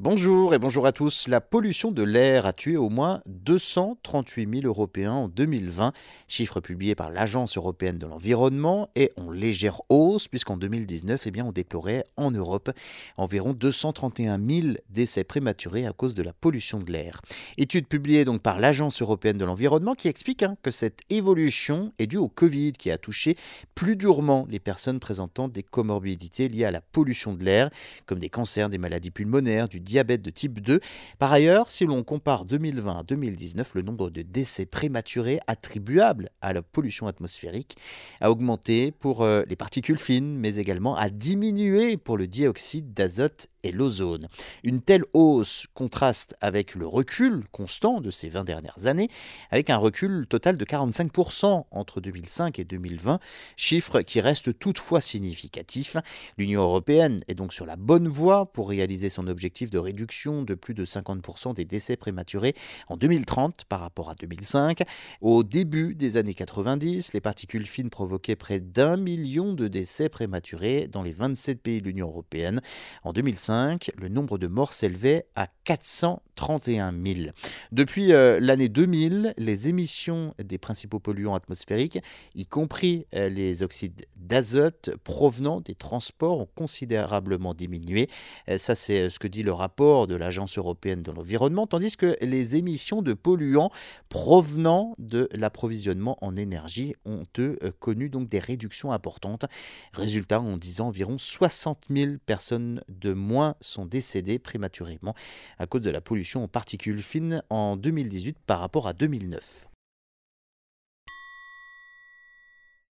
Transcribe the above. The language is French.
Bonjour et bonjour à tous. La pollution de l'air a tué au moins 238 000 Européens en 2020, chiffre publié par l'Agence européenne de l'environnement et en légère hausse puisqu'en 2019, eh bien, on déplorait en Europe environ 231 000 décès prématurés à cause de la pollution de l'air. Étude publiée donc par l'Agence européenne de l'environnement qui explique hein, que cette évolution est due au Covid qui a touché plus durement les personnes présentant des comorbidités liées à la pollution de l'air, comme des cancers, des maladies pulmonaires, du diabète de type 2. Par ailleurs, si l'on compare 2020 à 2019, le nombre de décès prématurés attribuables à la pollution atmosphérique a augmenté pour euh, les particules fines, mais également a diminué pour le dioxyde d'azote l'ozone. Une telle hausse contraste avec le recul constant de ces 20 dernières années, avec un recul total de 45% entre 2005 et 2020, chiffre qui reste toutefois significatif. L'Union européenne est donc sur la bonne voie pour réaliser son objectif de réduction de plus de 50% des décès prématurés en 2030 par rapport à 2005. Au début des années 90, les particules fines provoquaient près d'un million de décès prématurés dans les 27 pays de l'Union européenne. En 2005, le nombre de morts s'élevait à 431 000. Depuis euh, l'année 2000, les émissions des principaux polluants atmosphériques, y compris euh, les oxydes d'azote provenant des transports, ont considérablement diminué. Euh, ça, c'est ce que dit le rapport de l'Agence européenne de l'environnement, tandis que les émissions de polluants provenant de l'approvisionnement en énergie ont eux connu donc des réductions importantes. Résultat, en 10 ans, environ 60 000 personnes de moins sont décédées prématurément à cause de la pollution aux particules fines en 2018 par rapport à 2009.